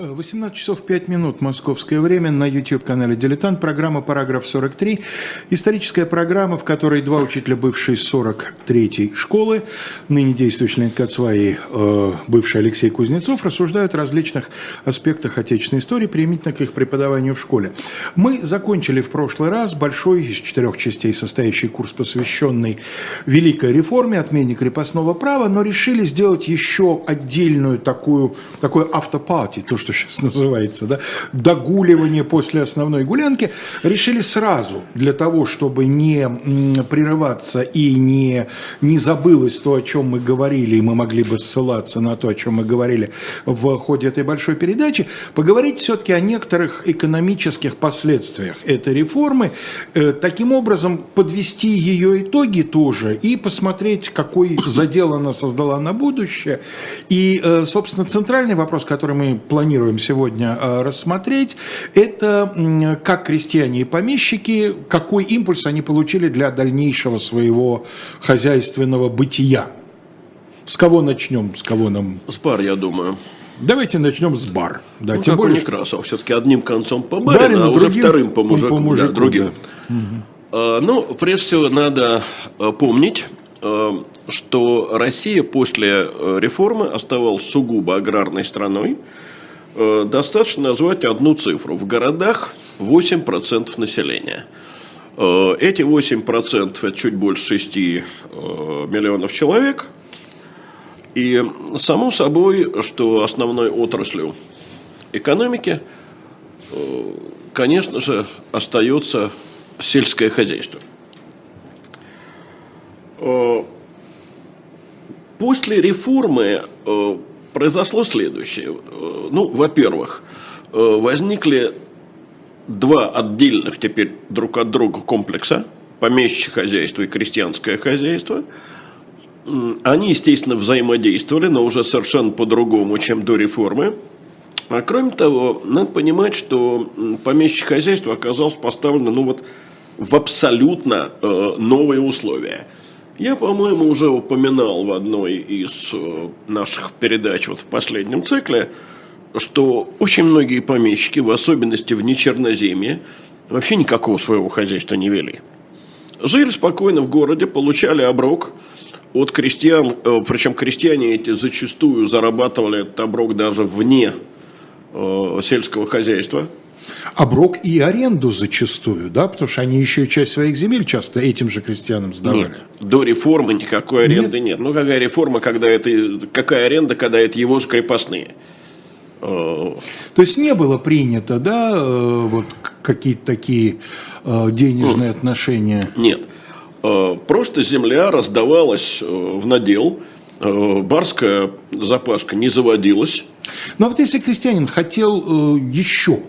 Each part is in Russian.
18 часов 5 минут московское время на YouTube-канале «Дилетант». Программа «Параграф 43». Историческая программа, в которой два учителя бывшей 43-й школы, ныне действующий Леонид Кацва э, бывший Алексей Кузнецов, рассуждают о различных аспектах отечественной истории, применительно к их преподаванию в школе. Мы закончили в прошлый раз большой из четырех частей состоящий курс, посвященный Великой реформе, отмене крепостного права, но решили сделать еще отдельную такую, такой автопати, то, что что сейчас называется, да, догуливание после основной гулянки, решили сразу для того, чтобы не прерываться и не, не забылось то, о чем мы говорили, и мы могли бы ссылаться на то, о чем мы говорили в ходе этой большой передачи, поговорить все-таки о некоторых экономических последствиях этой реформы, э, таким образом подвести ее итоги тоже и посмотреть, какой задел она создала на будущее. И, э, собственно, центральный вопрос, который мы планируем планируем сегодня э, рассмотреть, это как крестьяне и помещики, какой импульс они получили для дальнейшего своего хозяйственного бытия. С кого начнем? С кого нам? С бар, я думаю. Давайте начнем с бар. Да, ну, тем более, Некрасов. Все-таки одним концом по барину, барину а уже вторым по мужику. По мужику да, другим. Да. Угу. Ну, прежде всего, надо э, помнить, э, что Россия после реформы оставалась сугубо аграрной страной. Э, достаточно назвать одну цифру. В городах 8% населения. Э, эти 8% это чуть больше 6 э, миллионов человек. И само собой, что основной отраслью экономики, конечно же, остается сельское хозяйство. После реформы произошло следующее. Ну, во-первых, э, возникли два отдельных теперь друг от друга комплекса, помещичье хозяйство и крестьянское хозяйство. Они, естественно, взаимодействовали, но уже совершенно по-другому, чем до реформы. А кроме того, надо понимать, что помещичье хозяйство оказалось поставлено ну, вот, в абсолютно э, новые условия – я, по-моему, уже упоминал в одной из э, наших передач вот в последнем цикле, что очень многие помещики, в особенности в нечерноземье, вообще никакого своего хозяйства не вели. Жили спокойно в городе, получали оброк от крестьян, э, причем крестьяне эти зачастую зарабатывали этот оброк даже вне э, сельского хозяйства – оброк и аренду зачастую, да, потому что они еще часть своих земель часто этим же крестьянам сдавали. Нет, до реформы никакой аренды нет. нет. Ну, какая реформа, когда это, какая аренда, когда это его же крепостные? Э, То есть не было принято, да, э, вот какие-то такие э, денежные отношения? Нет. Просто земля раздавалась в надел, барская запашка не заводилась. Но вот если крестьянин хотел еще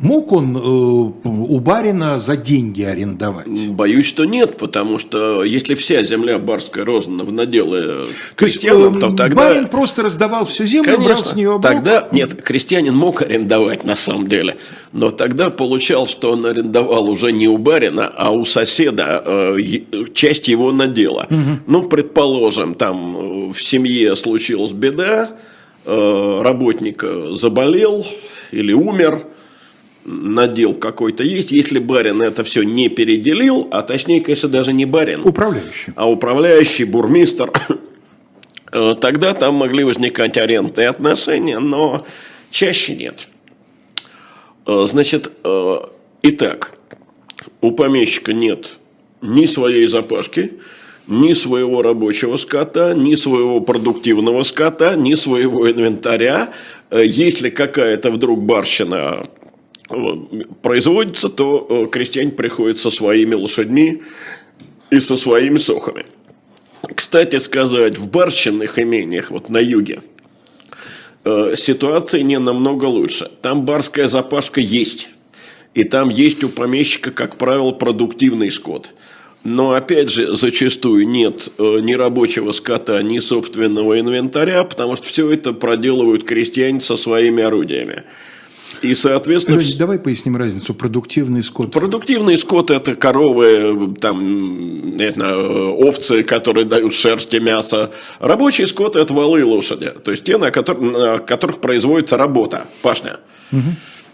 Мог он э, у барина за деньги арендовать? Боюсь, что нет, потому что если вся земля барская роздана в наделы крестьянам, то, э, то тогда... Барин просто раздавал всю землю, Конечно, брал с нее оброк. Тогда, нет, крестьянин мог арендовать на самом деле, но тогда получал, что он арендовал уже не у барина, а у соседа э, часть его надела. Угу. Ну, предположим, там в семье случилась беда, э, работник заболел или умер – надел какой-то есть, если барин это все не переделил, а точнее, конечно, даже не барин. Управляющий. А управляющий, бурмистр, э, тогда там могли возникать арендные отношения, но чаще нет. Э, значит, э, итак, у помещика нет ни своей запашки, ни своего рабочего скота, ни своего продуктивного скота, ни своего инвентаря. Если какая-то вдруг барщина производится, то э, крестьяне приходят со своими лошадьми и со своими сохами. Кстати сказать, в барщинных имениях, вот на юге, э, ситуация не намного лучше. Там барская запашка есть. И там есть у помещика, как правило, продуктивный скот. Но, опять же, зачастую нет э, ни рабочего скота, ни собственного инвентаря, потому что все это проделывают крестьяне со своими орудиями. И, соответственно... Лёнь, давай поясним разницу. Продуктивный скот. Продуктивный скот – это коровы, там, не знаю, овцы, которые дают шерсть и мясо. Рабочий скот – это валы и лошади. То есть те, на которых, на которых производится работа, пашня. Угу.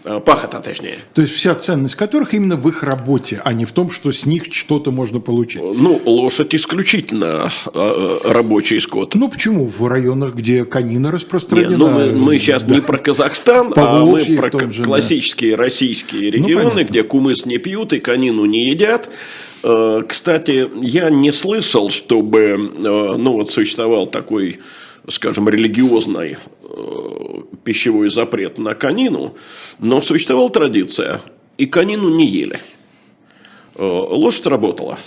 Э, пахота, точнее. То есть вся ценность которых именно в их работе, а не в том, что с них что-то можно получить. Ну, лошадь исключительно э, рабочий скот. Ну, почему? В районах, где конина распространена. Не, ну, мы, мы сейчас да. не про Казахстан, а мы про же, классические да. российские ну, регионы, ну, где кумыс не пьют и конину не едят. Э, кстати, я не слышал, чтобы ну, вот существовал такой скажем, религиозный пищевой запрет на конину, но существовала традиция, и конину не ели. Э, лошадь работала.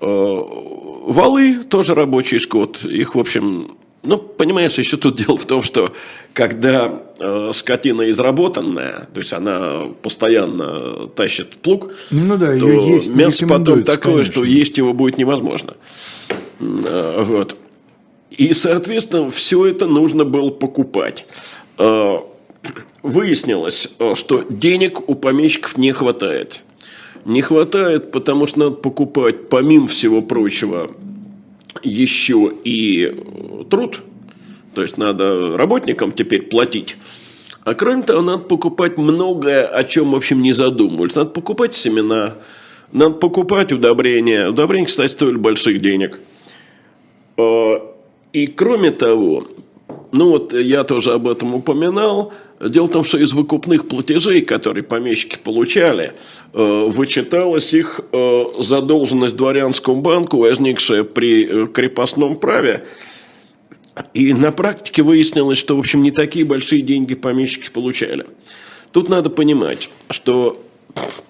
Э, валы тоже рабочий скот. Их, в общем, ну, понимаешь, еще тут дело в том, что когда э, скотина изработанная, то есть она постоянно тащит плуг, ну, да, то есть мясо потом такое, конечно. что есть его будет невозможно. Э, вот. И, соответственно, все это нужно было покупать. Э, выяснилось, э, что денег у помещиков не хватает. Не хватает, потому что надо покупать, помимо всего прочего, еще и э, труд. То есть надо работникам теперь платить. А кроме того, надо покупать многое, о чем, в общем, не задумывались. Надо покупать семена, надо покупать удобрения. Удобрения, кстати, стоили больших денег. И кроме того, ну вот я тоже об этом упоминал, дело в том, что из выкупных платежей, которые помещики получали, э, вычиталась их э, задолженность дворянскому банку, возникшая при э, крепостном праве. И на практике выяснилось, что, в общем, не такие большие деньги помещики получали. Тут надо понимать, что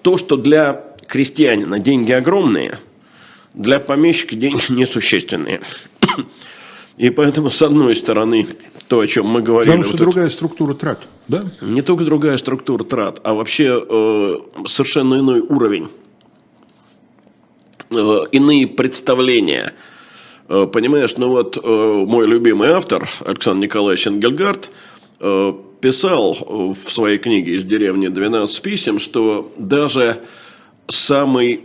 то, что для крестьянина деньги огромные, для помещика деньги несущественные. И поэтому, с одной стороны, то, о чем мы говорили... Потому что вот другая это, структура трат, да? Не только другая структура трат, а вообще э, совершенно иной уровень, э, иные представления. Э, понимаешь, ну вот э, мой любимый автор Александр Николаевич Энгельгард э, писал в своей книге «Из деревни 12 писем», что даже самый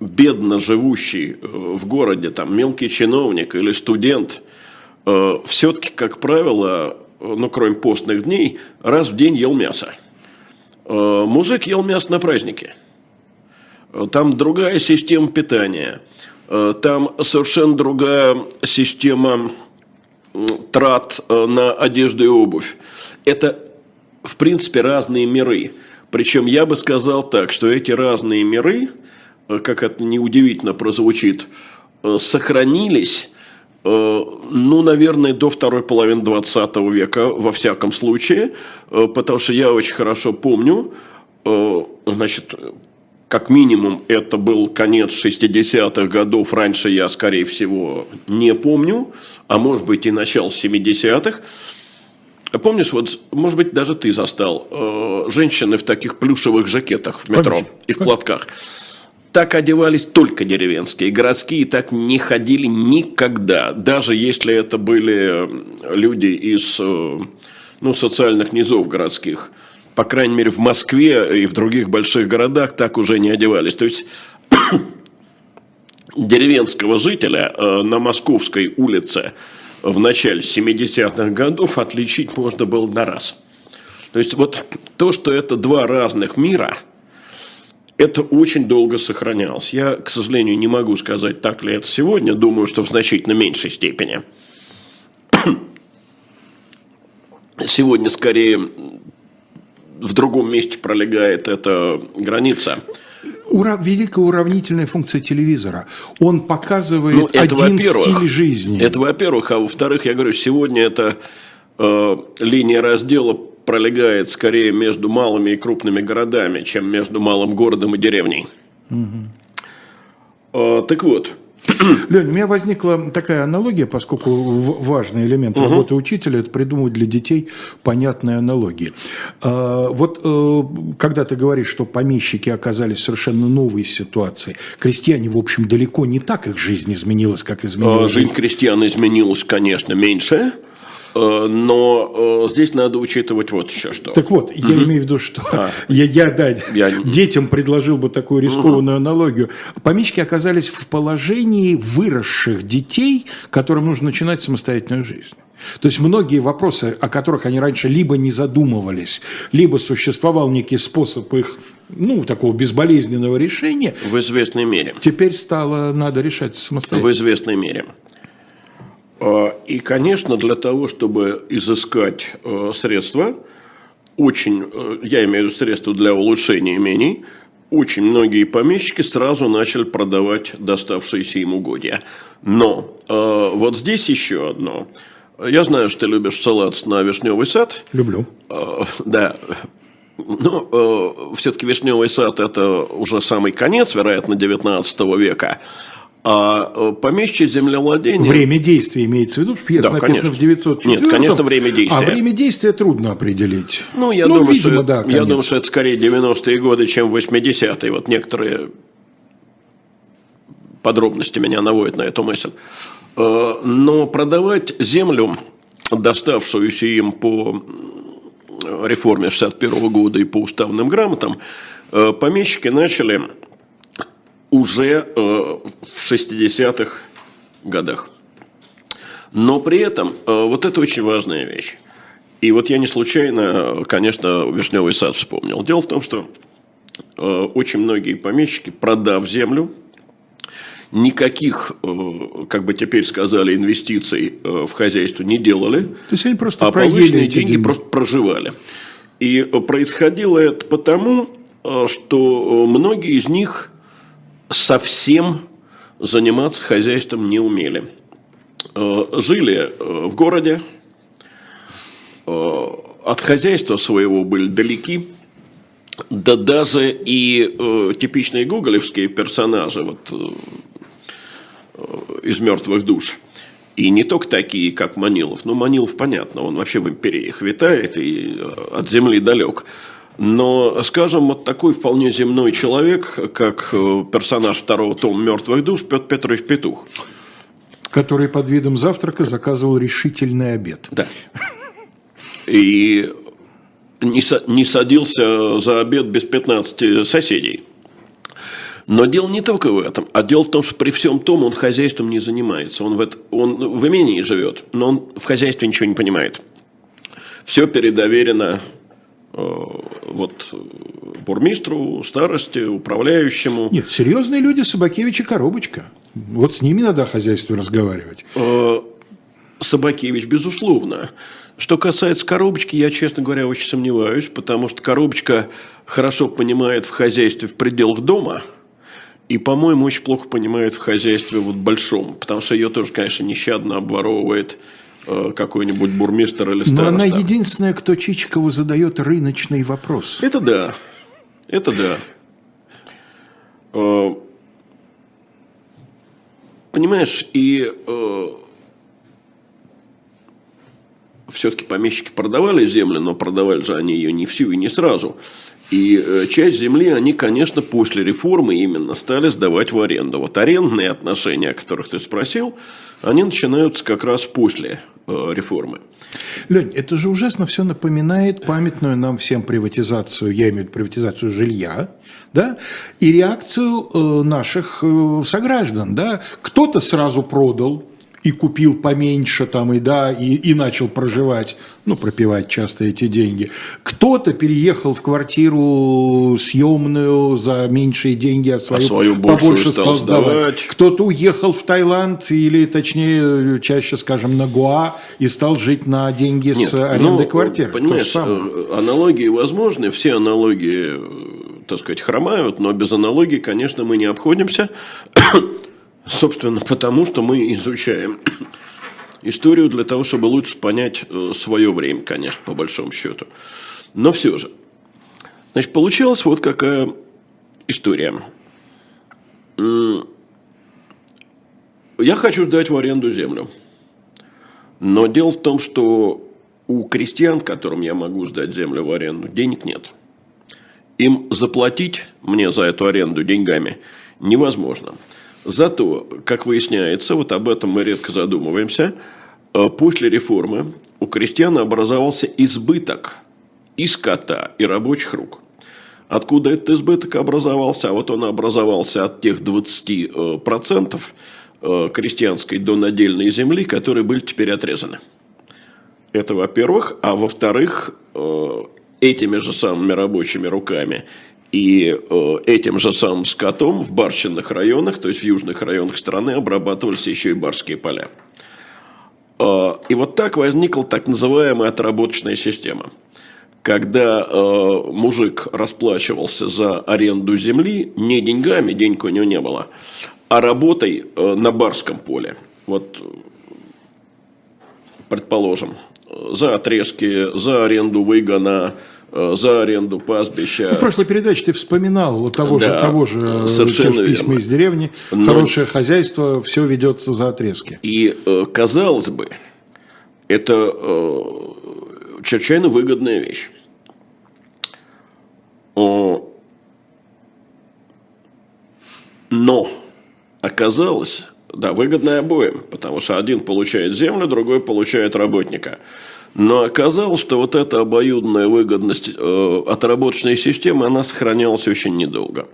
бедно живущий э, в городе, там, мелкий чиновник или студент – все-таки, как правило, ну, кроме постных дней, раз в день ел мясо. Э, мужик ел мясо на празднике. Э, там другая система питания. Там совершенно другая система трат на одежду и обувь. Это, в принципе, разные миры. Причем я бы сказал так, что эти разные миры, как это неудивительно прозвучит, сохранились Э, ну, наверное, до второй половины 20 века, во всяком случае, э, потому что я очень хорошо помню, э, значит, как минимум это был конец 60-х годов, раньше я, скорее всего, не помню, а может быть и начало 70-х. Помнишь, вот, может быть, даже ты застал женщины в таких плюшевых жакетах в метро Конечно. и в платках так одевались только деревенские. Городские так не ходили никогда. Даже если это были э, люди из э, ну, социальных низов городских. По крайней мере, в Москве и в других больших городах так уже не одевались. То есть деревенского жителя э, на Московской улице в начале 70-х годов отличить можно было на раз. То есть вот то, что это два разных мира – это очень долго сохранялось. Я, к сожалению, не могу сказать, так ли это сегодня. Думаю, что в значительно меньшей степени. Сегодня скорее в другом месте пролегает эта граница. Ура, великая уравнительная функция телевизора. Он показывает ну, это, один стиль жизни. Это во-первых. А во-вторых, я говорю, сегодня это э, линия раздела пролегает скорее между малыми и крупными городами, чем между малым городом и деревней. Угу. так вот. Лень, у меня возникла такая аналогия, поскольку важный элемент угу. работы учителя – это придумывать для детей понятные аналогии. А, вот э, когда ты говоришь, что помещики оказались в совершенно новой ситуации, крестьяне, в общем, далеко не так их жизнь изменилась, как изменилась. Жизнь крестьян изменилась, конечно, меньше. Э, но э, здесь надо учитывать вот еще что. Так вот, я имею в виду, что А. я, я, да, Я- детям предложил бы такую рискованную аналогию. Помещики оказались в положении выросших детей, которым нужно начинать самостоятельную жизнь. То есть многие вопросы, о которых они раньше либо не задумывались, либо существовал некий способ их, ну, такого безболезненного решения, В известной мере. теперь стало надо решать самостоятельно. В известной мере. А, И, конечно, для того, чтобы изыскать э, средства, очень, э, я имею в виду средства для улучшения имений, очень многие помещики сразу начали продавать доставшиеся им угодья. Но э, вот здесь еще одно. Я знаю, что ты любишь салат на вишневый сад. Люблю. Э, Да. Ну, все-таки Вишневый сад – это уже самый конец, вероятно, 19 века. А э, помещичье землевладение... Время действия имеется в виду, что пьеса Да, написана конечно. в 904 Нет, конечно, время действия. А время действия трудно определить. Ну, я, думаю, видимо, что, да, я думаю, что это скорее 90-е годы, чем 80-е. Вот некоторые подробности меня наводят на эту мысль. Э, Но продавать землю, доставшуюся им по реформе 61 года и по уставным грамотам, э, помещики начали уже э, в 60-х годах. Но при этом э, вот это очень важная вещь. И вот я не случайно, конечно, Вишневый сад вспомнил. Дело в том, что э, очень многие помещики, продав землю, никаких, как бы теперь сказали, инвестиций в хозяйство не делали, То есть они просто а полученные эти деньги, просто проживали. И происходило это потому, что многие из них совсем заниматься хозяйством не умели. Э, Жили э, в городе, э, от хозяйства своего были далеки, да даже и типичные гоголевские персонажи вот, из мертвых душ. И не только такие, как Манилов. Ну, Манилов, понятно, он вообще в империях витает и от земли далек. Но, скажем, вот такой вполне земной человек, как э, персонаж второго тома «Мертвых душ» Петр Петрович Петух. который под видом завтрака заказывал решительный обед. Да. И не, са- не садился за обед без 15 соседей. Но дело не только в этом, а дело в том, что при всем том он хозяйством не занимается. Он в, это- он в имении живет, но он в хозяйстве ничего не понимает. Все передоверено вот, э, бурмистру, старости, управляющему. Нет, серьезные люди Собакевич и Коробочка. Вот с ними надо о хозяйстве разговаривать. Э, Собакевич, безусловно. Что касается коробочки, я, честно говоря, очень сомневаюсь, потому что коробочка хорошо понимает в хозяйстве в пределах дома и, по-моему, очень плохо понимает в хозяйстве вот большом, потому что ее тоже, конечно, нещадно обворовывает какой-нибудь бурмистр или Но староста. она единственная, кто Чичикову задает рыночный вопрос. Это да. Это да. Э, Понимаешь, и все-таки помещики продавали землю, но продавали же они ее не всю и не сразу. И э, часть земли они, конечно, после реформы именно стали сдавать в аренду. Вот арендные отношения, о которых ты спросил, они начинаются как раз после э, реформы. Лень, это же ужасно все напоминает памятную нам всем приватизацию, я имею в виду приватизацию жилья, да, и реакцию э, наших сограждан, да. Кто-то сразу продал и купил поменьше там и да и, и начал проживать, ну пропивать часто эти деньги. Кто-то переехал в квартиру съемную за меньшие деньги, а свою, свою большую побольше стал сдавать. кто-то уехал в Таиланд или, точнее, чаще, скажем, на Гоа и стал жить на деньги Нет, с арендой ну, же Понимаешь, э, аналогии возможны, все аналогии, э, так сказать, хромают, но без аналогий, конечно, мы не обходимся. Собственно, потому что мы изучаем историю для того, чтобы лучше понять свое время, конечно, по большому счету. Но все же. Значит, получилась вот какая история. Я хочу сдать в аренду землю. Но дело в том, что у крестьян, которым я могу сдать землю в аренду, денег нет. Им заплатить мне за эту аренду деньгами невозможно. Зато, как выясняется, вот об этом мы редко задумываемся, э, после реформы у крестьян образовался избыток и скота, и рабочих рук. Откуда этот избыток образовался? А вот он образовался от тех 20% э, крестьянской донадельной земли, которые были теперь отрезаны. Это во-первых. А во-вторых, этими же самыми рабочими руками и э, этим же самым скотом в барщинных районах, то есть в южных районах страны, обрабатывались еще и барские поля. Э, и вот так возникла так называемая отработочная система. Когда э, мужик расплачивался за аренду земли не деньгами, денег у него не было, а работой э, на барском поле. Вот, предположим, за отрезки, за аренду выгона, Э, за аренду пастбища. Ну, в прошлой передаче ты вспоминал того да, же, того же э, совершенно письма из деревни. Но... Хорошее хозяйство, все ведется за отрезки. И, э, казалось бы, это чрезвычайно выгодная вещь. Но оказалось, да, выгодная обоим, потому что один получает землю, другой получает работника. Но оказалось, что вот эта обоюдная выгодность э, отработочной системы, она сохранялась очень недолго.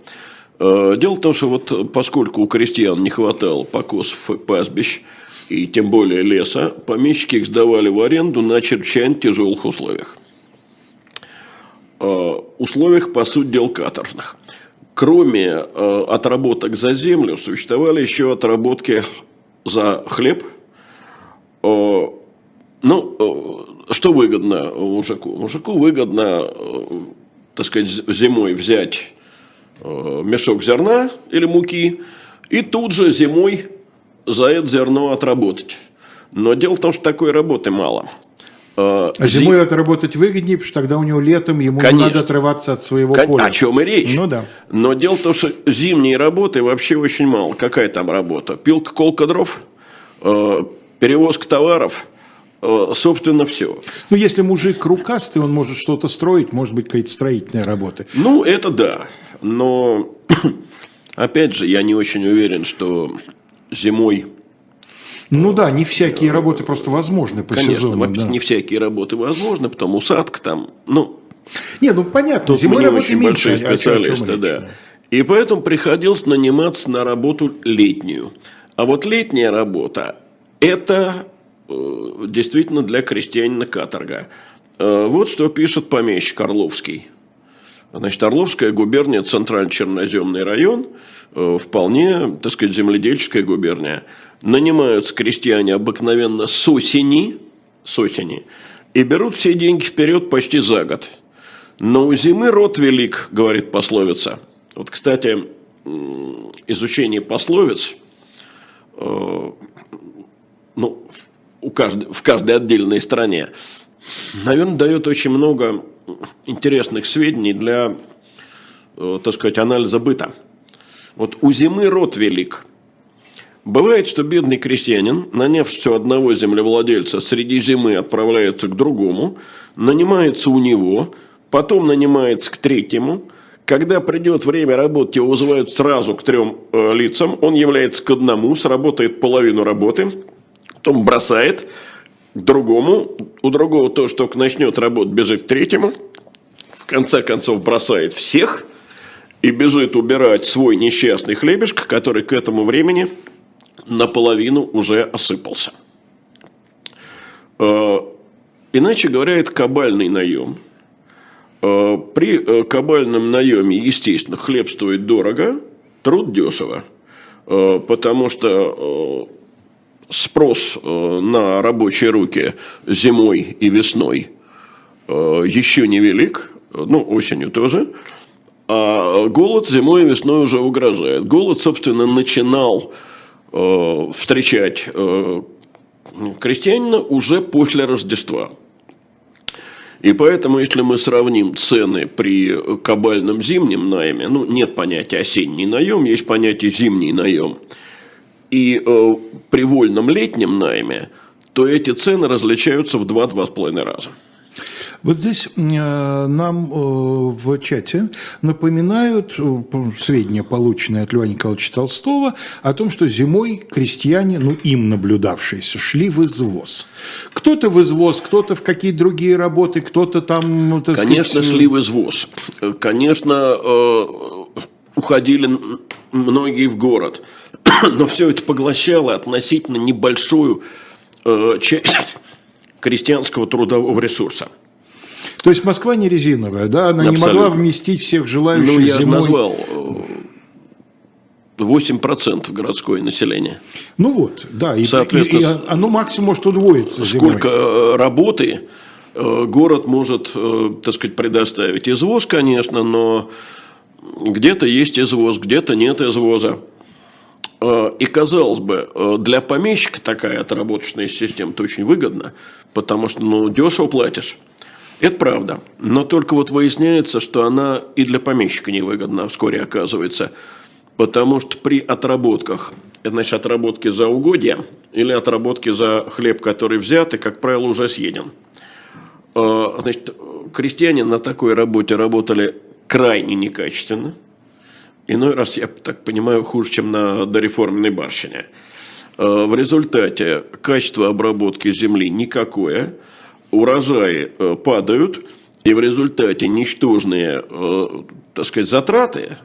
Э, дело в том, что вот поскольку у крестьян не хватало покосов и пастбищ, и тем более леса, помещики их сдавали в аренду на чрезвычайно тяжелых условиях. Э, условиях, по сути дел, каторжных. Кроме э, отработок за землю, существовали еще отработки за хлеб, э, ну, э, что выгодно мужику? Мужику выгодно, э, так сказать, зимой взять э, мешок зерна или муки и тут же зимой за это зерно отработать. Но дело в том, что такой работы мало. А зимой Зим... это работать выгоднее, потому что тогда у него летом ему Конечно. надо отрываться от своего Кон... поля. О чем и речь. Ну да. Но дело в том, что зимней работы вообще очень мало. Какая там работа? Пилка, колка дров, перевозка товаров – Э, собственно, все. Ну, если мужик рукастый, он может что-то строить, может быть, какие-то строительные работы. Ну, это да. Но, опять же, я не очень уверен, что зимой... Ну да, не всякие работы просто возможны по Конечно, сезону. Конечно, да. не всякие работы возможны, потому усадка там, ну... Не, ну понятно, Тут зимой не очень меньше, большие специалисты, да. И поэтому приходилось наниматься на работу летнюю. А вот летняя работа – это Э, действительно для крестьянина каторга. Э, вот что пишет помещик Орловский. Значит, Орловская губерния, центрально-черноземный район, э, вполне, так сказать, земледельческая губерния. Нанимаются крестьяне обыкновенно с осени, с осени, и берут все деньги вперед почти за год. Но у зимы род велик, говорит пословица. Вот, кстати, изучение пословиц, ну, у каждой, в каждой отдельной стране, наверное, дает очень много интересных сведений для, э, так сказать, анализа быта. Вот у зимы род велик. Бывает, что бедный крестьянин, нанявшись у одного землевладельца, среди зимы отправляется к другому, нанимается у него, потом нанимается к третьему. Когда придет время работать, его вызывают сразу к трем э, лицам, он является к одному, сработает половину работы – потом бросает другому, у другого тоже только начнет работать, бежит к третьему, в конце концов бросает всех и бежит убирать свой несчастный хлебешка, который к этому времени наполовину уже осыпался. Э, иначе говоря, это кабальный наем. Э, при э, кабальном наеме, естественно, хлеб стоит дорого, труд дешево, потому что спрос э, на рабочие руки зимой и весной э, еще не велик, ну, осенью тоже, а голод зимой и весной уже угрожает. Голод, собственно, начинал э, встречать крестьянина уже после Рождества. И поэтому, если мы сравним цены при кабальном зимнем найме, ну, нет понятия осенний наем, есть понятие зимний наем – и э, при вольном летнем найме, то эти цены различаются в 2-2,5 раза. Вот здесь э, нам э, в чате напоминают э, сведения, полученные от Льва Николаевича Толстого, о том, что зимой крестьяне, ну им наблюдавшиеся, шли в извоз. Кто-то в извоз, кто-то в какие-то другие работы, кто-то там... Конечно, сказать... шли в извоз. Конечно, уходили многие в город. Но все это поглощало относительно небольшую э, часть крестьянского трудового ресурса. То есть Москва не резиновая, да? Она Абсолютно. не могла вместить всех желающих Ну, я зимой... назвал 8% э, городское население. Ну вот, да. И, Соответственно, и, и оно максимум может удвоиться Сколько зимой. Э, работы э, город может, так сказать, предоставить. Извоз, конечно, но где-то есть извоз, где-то нет извоза. И казалось бы, для помещика такая отработочная система-то очень выгодна, потому что ну, дешево платишь. Это правда. Но только вот выясняется, что она и для помещика невыгодна вскоре оказывается. Потому что при отработках, значит, отработки за угодья или отработки за хлеб, который взят и, как правило, уже съеден. А, значит, крестьяне на такой работе работали крайне некачественно. Иной раз, я так понимаю, хуже, чем на дореформенной барщине. А, в результате качество обработки земли никакое – урожаи э, падают, и в результате ничтожные, э, так сказать, затраты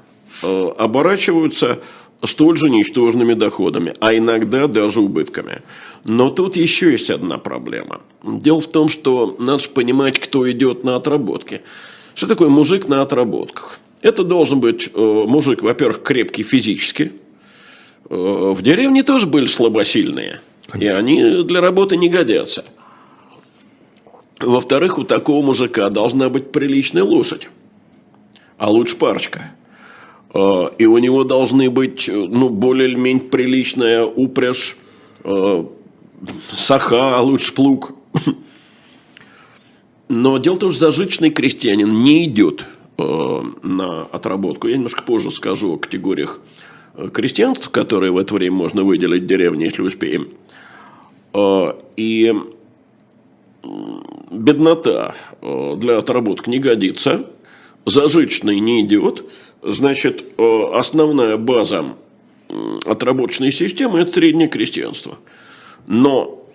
э, оборачиваются столь же ничтожными доходами, а иногда даже убытками. Но тут еще есть одна проблема. Дело в том, что надо понимать, кто идет на отработки. Что такое мужик на отработках? Это должен быть мужик, во-первых, крепкий физически. В деревне тоже были слабосильные. И они для работы не годятся. Во-вторых, у такого мужика должна быть приличная лошадь, а лучше парочка. А, и у него должны быть ну, более или менее приличная упряжь, саха, а лучше плуг. Но дело в том, что зажиточный крестьянин не идет на отработку. Я немножко позже скажу о категориях крестьянства, которые в это время можно выделить в деревне, если успеем. И беднота э, для отработок не годится, зажиточный не идет, значит, э, основная база отработочной системы – это среднее крестьянство. Но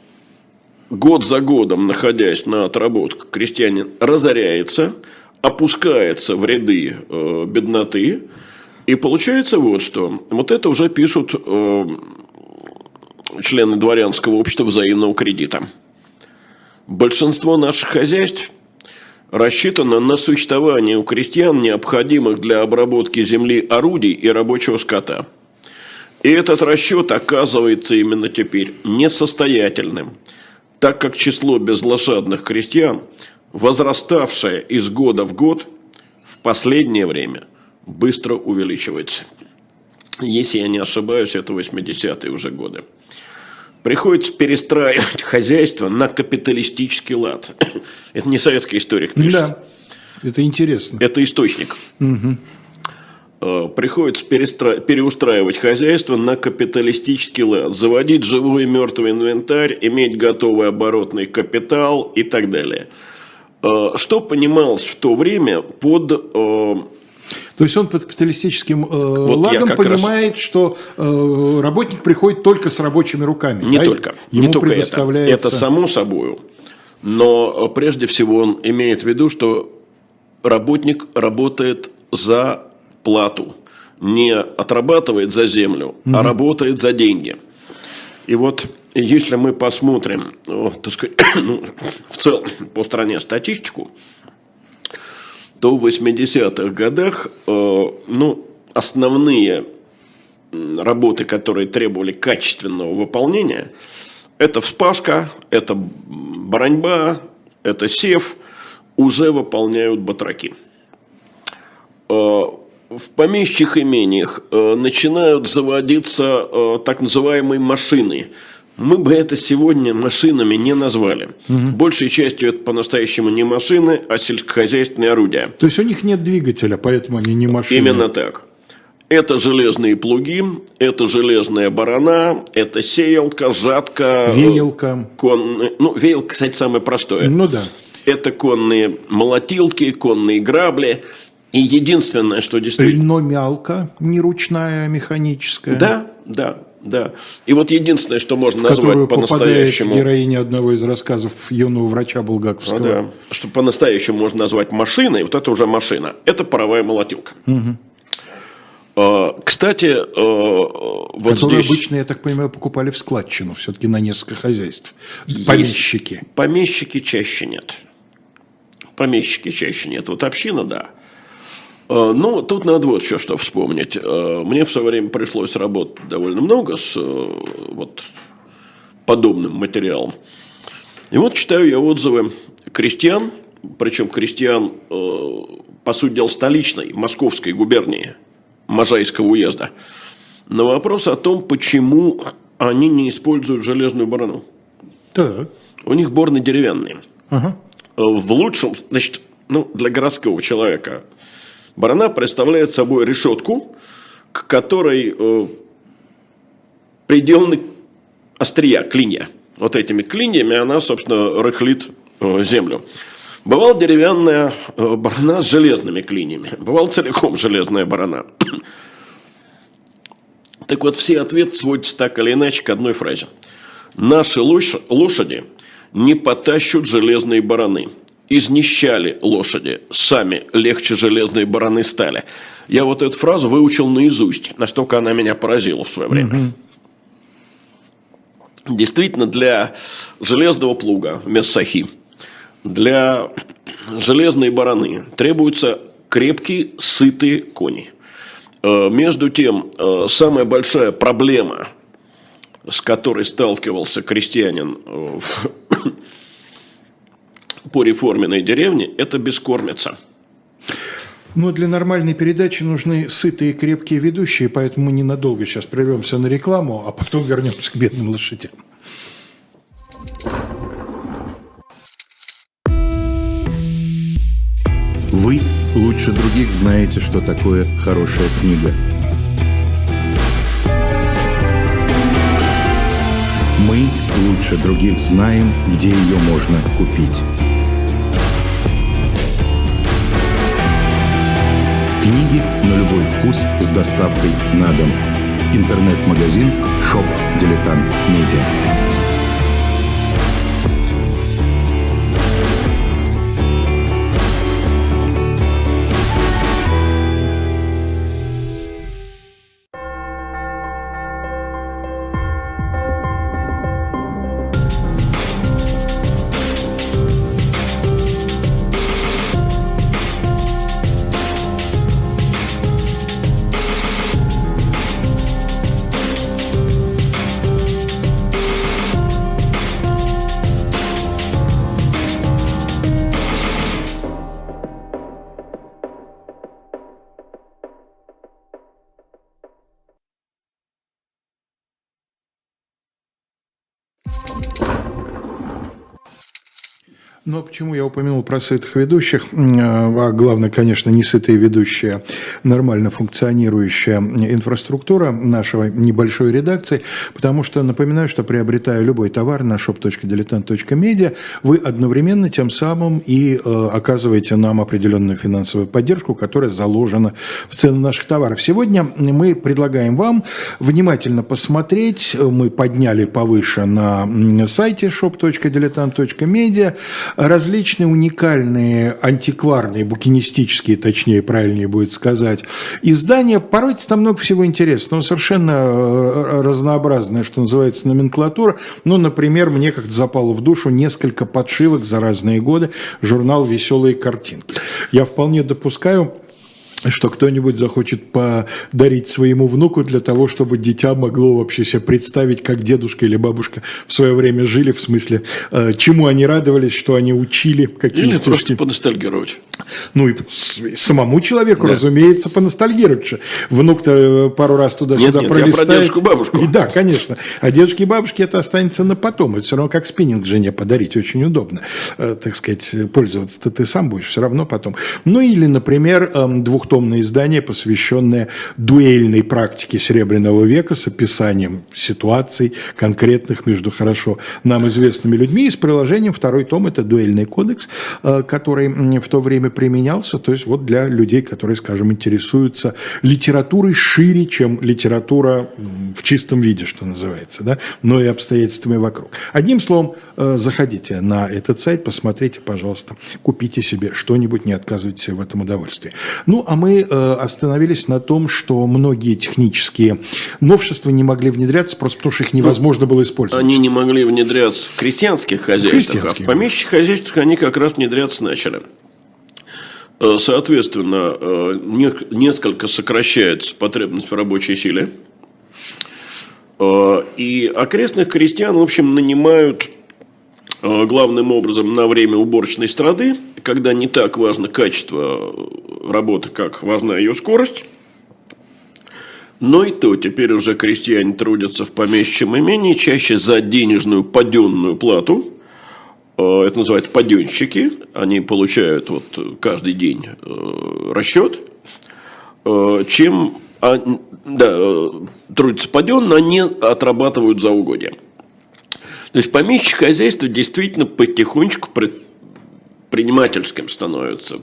год за годом, находясь на отработках, крестьянин разоряется, опускается в ряды э, бедноты, и получается вот что. Вот это уже пишут члены дворянского общества взаимного кредита. Большинство наших хозяйств рассчитано на существование у крестьян необходимых для обработки земли орудий и рабочего скота. И этот расчет оказывается именно теперь несостоятельным, так как число безлошадных крестьян, возраставшее из года в год, в последнее время быстро увеличивается. Если я не ошибаюсь, это 80-е уже годы. Приходится перестраивать хозяйство на капиталистический лад. Это не советский историк пишет. Да, это интересно. Это источник. Угу. Приходится перестра... переустраивать хозяйство на капиталистический лад, заводить живой и мертвый инвентарь, иметь готовый оборотный капитал и так далее. А, что понималось в то время под а, то есть он под капиталистическим э, вот лагом понимает, раз... что э, работник приходит только с рабочими руками. Не да? только. Ему не только предоставляется... это. Это само собой. Но э, прежде всего он имеет в виду, что работник работает за плату. Не отрабатывает за землю, угу. а работает за деньги. И вот если мы посмотрим, так сказать, ну, в целом по стране статистику, то в 80-х годах э, ну, основные работы, которые требовали качественного выполнения, это вспашка, это бараньба, это сев, уже выполняют батраки. Э, в помещичьих имениях э, начинают заводиться так называемые машины – мы бы это сегодня машинами не назвали. Угу. Большей частью это по-настоящему не машины, а сельскохозяйственные орудия. То есть у них нет двигателя, поэтому они не машины. Именно так. Это железные плуги, это железная барана, это сеялка, жатка. Веялка. Кон... Ну, веялка, кстати, самое простое. Ну да. это конные молотилки, конные грабли. И единственное, что действительно... Льномялка, не ручная, а механическая. Да, да, да. И вот единственное, что можно назвать по-настоящему... героиня одного из рассказов юного врача Булгаковского. А, да. Что по-настоящему можно назвать машиной, вот это уже машина. Это паровая молотилка. Угу. Кстати, а, вот Которые здесь... обычно, я так понимаю, покупали в складчину, все-таки на несколько хозяйств. Помещики. Есть... Помещики чаще нет. Помещики чаще нет. Вот община, да. А, ну, тут надо вот еще что вспомнить. А, мне в свое время пришлось работать довольно много с э, вот, подобным материалом. И вот читаю я отзывы крестьян, причем крестьян, э, по сути дела, столичной, московской губернии, Можайского уезда, на вопрос о том, почему они не используют железную барану. Так. У них борны деревянные. Ага. В лучшем, значит, ну, для городского человека – Барана представляет собой решетку, к которой э, приделаны острия, клинья. Вот этими клиньями она, собственно, рыхлит э, землю. Бывал деревянная э, барана с железными клиньями. Бывал целиком железная барана. Так вот, все ответы сводятся так или иначе к одной фразе. Наши лошади не потащут железные бараны изнищали лошади, сами легче железные бараны стали. Я вот эту фразу выучил наизусть, настолько она меня поразила в свое время. Действительно, для железного плуга вместо сахи, для железной бараны требуются крепкие, сытые кони. Э, между тем, э, самая большая проблема, с которой сталкивался крестьянин э, по реформенной деревне – это бескормица. Но для нормальной передачи нужны сытые и крепкие ведущие, поэтому мы ненадолго сейчас прервемся на рекламу, а потом вернемся к бедным лошадям. Вы лучше других знаете, что такое хорошая книга. Мы лучше других знаем, где ее можно купить. Книги на любой вкус с доставкой на дом. Интернет-магазин «Shop Дилетант Медиа». Ну, а почему я упомянул про сытых ведущих? А главное, конечно, не сытые ведущие, нормально функционирующая инфраструктура нашего небольшой редакции, потому что напоминаю, что приобретая любой товар на shop.diletant.media, вы одновременно тем самым и э, оказываете нам определенную финансовую поддержку, которая заложена в цену наших товаров. Сегодня мы предлагаем вам внимательно посмотреть, мы подняли повыше на сайте shop.diletant.media различные уникальные, антикварные, букинистические, точнее, правильнее будет сказать, издания. Порой там много всего интересного, но совершенно э, разнообразная, что называется, номенклатура. Ну, например, мне как-то запало в душу несколько подшивок за разные годы журнал «Веселые картинки». Я вполне допускаю, что кто-нибудь захочет подарить своему внуку для того, чтобы дитя могло вообще себе представить, как дедушка или бабушка в свое время жили, в смысле, э, чему они радовались, что они учили, какие Или стишки. просто поностальгировать. Ну и самому человеку, да. разумеется, поностальгировать. Внук-то э, пару раз туда-сюда нет, пролистает. Я про дедушку бабушку. И, да, конечно. А дедушки и бабушки это останется на потом. Это все равно как спиннинг жене подарить. Очень удобно, э, так сказать, пользоваться-то ты сам будешь все равно потом. Ну или, например, двух двухтомное издание, посвященное дуэльной практике Серебряного века с описанием ситуаций конкретных между хорошо нам известными людьми. И с приложением второй том – это дуэльный кодекс, э, который в то время применялся. То есть вот для людей, которые, скажем, интересуются литературой шире, чем литература в чистом виде, что называется, да, но и обстоятельствами вокруг. Одним словом, э, заходите на этот сайт, посмотрите, пожалуйста, купите себе что-нибудь, не отказывайте себе в этом удовольствии. Ну, а мы э, остановились на том, что многие технические новшества не могли внедряться, просто потому что их невозможно было использовать. Они не могли внедряться в крестьянских хозяйствах, а в помещичьих хозяйствах они как раз внедряться начали. Э, соответственно, несколько сокращается потребность в рабочей силе. И окрестных крестьян, в общем, нанимают Э, главным образом на время уборочной страды, когда не так важно качество работы, как важна ее скорость. Но и то, теперь уже крестьяне трудятся в помещичьем имении, чаще за денежную паденную плату. Э, это называется паденщики. Они получают вот каждый день э, расчет. Чем а, да, трудятся паденно, они отрабатывают за угодья. То есть помещичье хозяйство действительно потихонечку предпринимательским становится,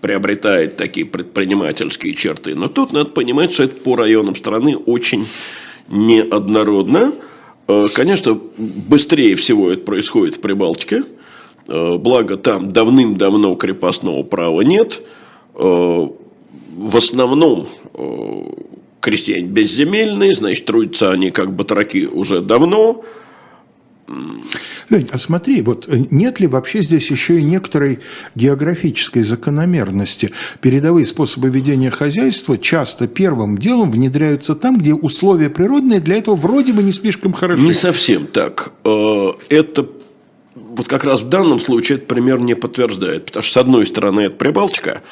приобретает такие предпринимательские черты. Но тут надо понимать, что это по районам страны очень неоднородно. Э, конечно, быстрее всего это происходит в Прибалтике. Э, благо там давным-давно крепостного права нет. Э, в основном крестьяне безземельные, значит, трудятся они как батраки уже давно – Лень, а смотри, вот нет ли вообще здесь еще и некоторой географической закономерности? Передовые способы ведения хозяйства часто первым делом внедряются там, где условия природные для этого вроде бы не слишком хороши. Не совсем так. Э, это вот как раз в данном случае этот пример не подтверждает. Потому что, с одной стороны, это Прибалтика,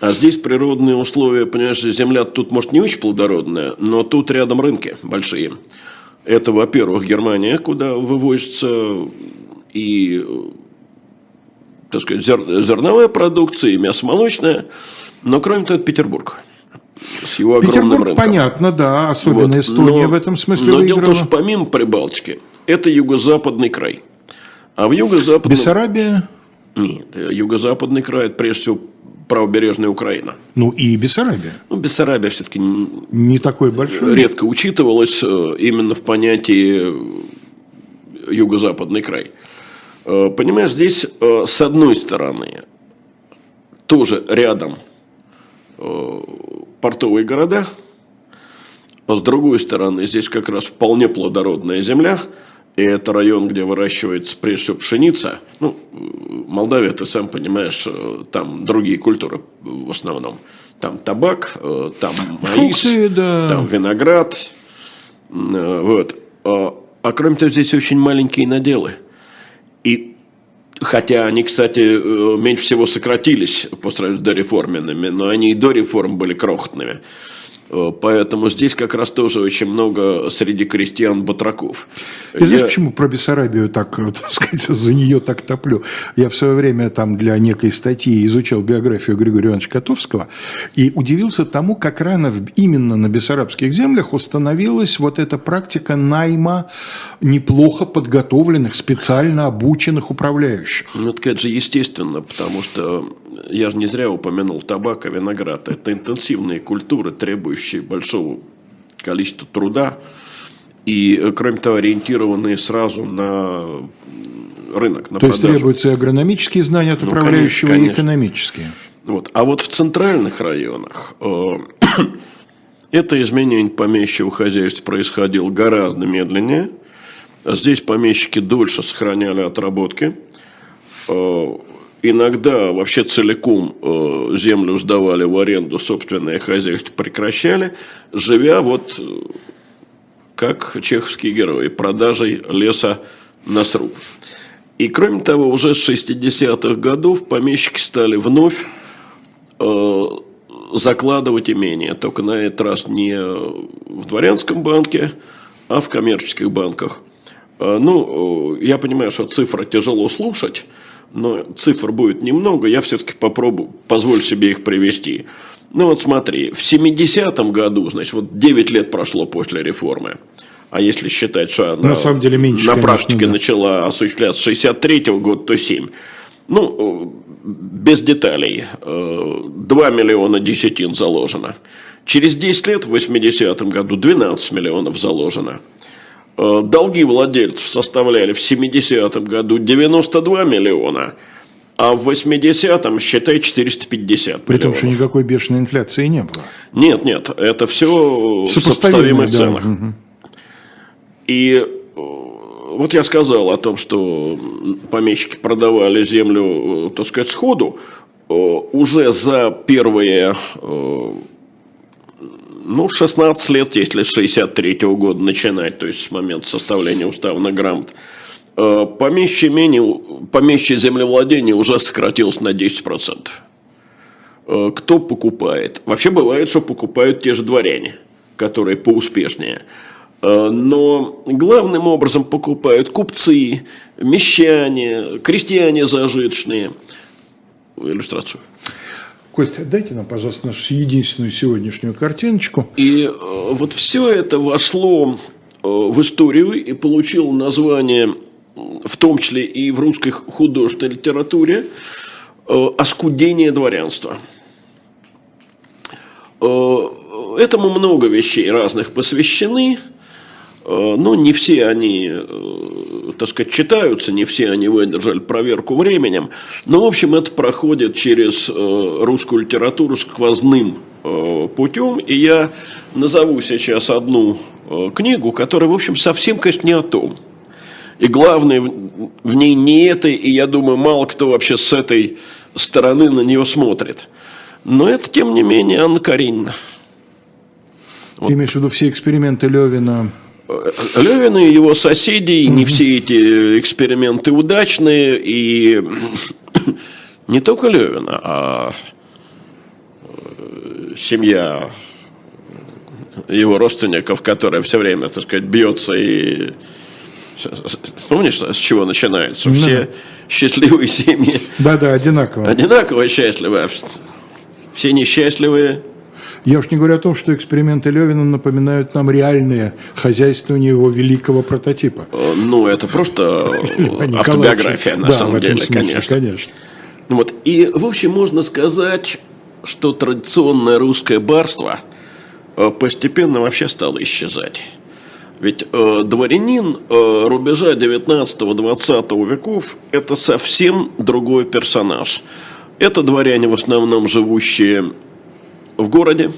а здесь природные условия, понимаешь, земля тут, может, не очень плодородная, но тут рядом рынки большие. Это, во-первых, Германия, куда вывозится и, так сказать, зер, зерновая продукция, и мясо-молочная. Но, кроме того, это Петербург с его огромным Петербург, рынком. понятно, да, особенно вот. Эстония но, в этом смысле Но выиграла. дело в том, что помимо Прибалтики, это юго-западный край. А в юго-западном... Бессарабия? Нет, юго-западный край, это прежде всего правобережная Украина. Ну и Бессарабия. Ну, Бессарабия все-таки не такой большой. Редко учитывалась э, именно в понятии юго-западный край. Э, понимаешь, здесь э, с одной стороны тоже рядом портовые города, а с другой стороны здесь как раз вполне плодородная земля – и это район, где выращивается прежде всего пшеница. Ну, Молдавия, ты сам понимаешь, э, там другие культуры в основном. Там табак, э, там маис, Фрукты, да. там виноград. Э, вот. А, а кроме того, здесь очень маленькие наделы. И Хотя они, кстати, меньше всего сократились по сравнению с дореформенными, но они и до реформ были крохотными. Э, поэтому здесь как раз тоже очень много среди крестьян батраков. И знаешь, Я... почему про Бессарабию так, так сказать, за нее так топлю? Я в свое время там для некой статьи изучал биографию Григория Ивановича Котовского и удивился тому, как рано именно на бессарабских землях установилась вот эта практика найма неплохо подготовленных, специально обученных управляющих. Ну, это, конечно, естественно, потому что я же не зря упомянул табак и виноград. Это интенсивные культуры, требующие большого количества труда и, кроме того, ориентированные сразу на рынок, на То продажу. есть требуются и агрономические знания от ну, управляющего, конечно, конечно. и экономические. Вот. А вот в центральных районах э, это изменение помещичьего хозяйства происходило гораздо медленнее. Здесь помещики дольше сохраняли отработки. Э, иногда вообще целиком э, землю сдавали в аренду, собственное хозяйство прекращали, живя вот э, как чеховские герои, продажей леса на сруб. И кроме того, уже с 60-х годов помещики стали вновь э, закладывать имения, только на этот раз не в дворянском банке, а в коммерческих банках. Э, ну, я понимаю, что цифра тяжело слушать, но цифр будет немного, я все-таки попробую, позволю себе их привести. Ну вот смотри, в 70-м году, значит, вот 9 лет прошло после реформы. А если считать, что она на самом деле меньше, на конечно, практике да. начала осуществляться с 63 -го года, то 7. Ну, без деталей. 2 миллиона десятин заложено. Через 10 лет, в 80-м году, 12 миллионов заложено. Э, Долги владельцев составляли в 70-м году 92 миллиона, а в 80-м, считай, 450 При том, что никакой бешеной инфляции не было. Нет, нет, это все в сопоставимых да, ценах. мгм. И э, вот я сказал о том, что помещики продавали землю, э, так сказать, сходу. Уже за первые, ну, 16 лет, если с 63 года начинать, то есть с момента составления уставных грамот, э, помещичье, имение, помещичье землевладение уже сократилось на 10%. Э, Кто покупает? Вообще бывает, что покупают те же дворяне, которые поуспешнее. Э, Но главным образом покупают купцы, мещане, крестьяне зажиточные. Иллюстрацию. Костя, дайте нам, пожалуйста, нашу единственную сегодняшнюю картиночку. И э, вот все это вошло э, в историю и получило название, в том числе и в русской художественной литературе, э, «Оскудение дворянства». Э, Этому много вещей разных посвящены, э, но не все они, э, так сказать, читаются, не все они выдержали проверку временем. Но, в общем, это проходит через э, русскую литературу сквозным э, путем. И я назову сейчас одну э, книгу, которая, в общем, совсем, конечно, не о том. И главное в- ней не это, и я думаю, мало кто вообще с этой стороны на нее смотрит. Но это, тем не менее, Анна Каренина. Ты имеешь в виду все эксперименты Левина? Левин и его соседи, и не все эти эксперименты удачные, и не только Левина, а э, семья его родственников, которая все время, так сказать, бьется и... Помнишь, с чего начинается? Все счастливые семьи Да-да, одинаково. одинаково счастливые, а все несчастливые Я уж не говорю о том, что эксперименты Левина напоминают нам реальные хозяйствование его великого прототипа. Э, Ну, это просто Николаевича. автобиография, на Да, самом деле, смысле, конечно. конечно. Вот. И, в общем, можно сказать, что традиционное русское барство э, постепенно вообще стало исчезать. Ведь э, дворянин э, рубежа 19-20 веков – это совсем другой персонаж. Это дворяне, в основном живущие в городе.